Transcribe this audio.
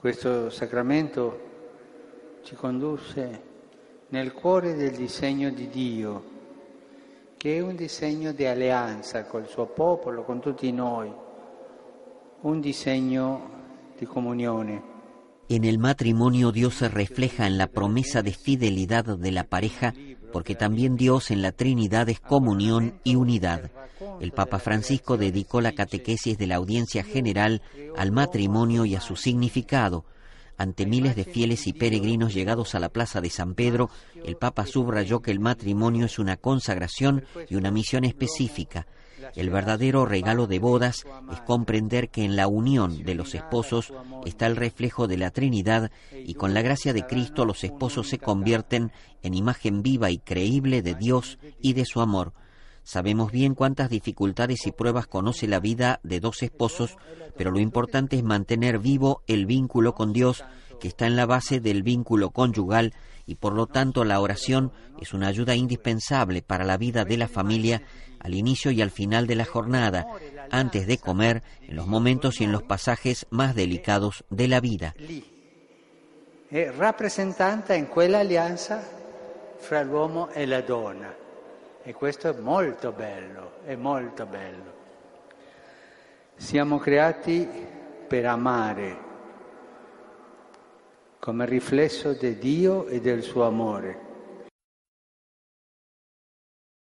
Questo sacramento ci condusse nel cuore del disegno di Dio, che è un disegno di alleanza col suo popolo, con tutti noi, un disegno di comunione. En el matrimonio Dios se refleja en la promesa de fidelidad de la pareja, porque también Dios en la Trinidad es comunión y unidad. El Papa Francisco dedicó la catequesis de la audiencia general al matrimonio y a su significado. Ante miles de fieles y peregrinos llegados a la plaza de San Pedro, el Papa subrayó que el matrimonio es una consagración y una misión específica. El verdadero regalo de bodas es comprender que en la unión de los esposos está el reflejo de la Trinidad y con la gracia de Cristo los esposos se convierten en imagen viva y creíble de Dios y de su amor. Sabemos bien cuántas dificultades y pruebas conoce la vida de dos esposos, pero lo importante es mantener vivo el vínculo con Dios que está en la base del vínculo conyugal y por lo tanto la oración es una ayuda indispensable para la vida de la familia al inicio y al final de la jornada, antes de comer, en los momentos y en los pasajes más delicados de la vida. È rappresentata in quella alleanza fra l'uomo e la donna. E questo è molto bello, è molto bello. Siamo creati per amare come riflesso di Dio e del suo amore.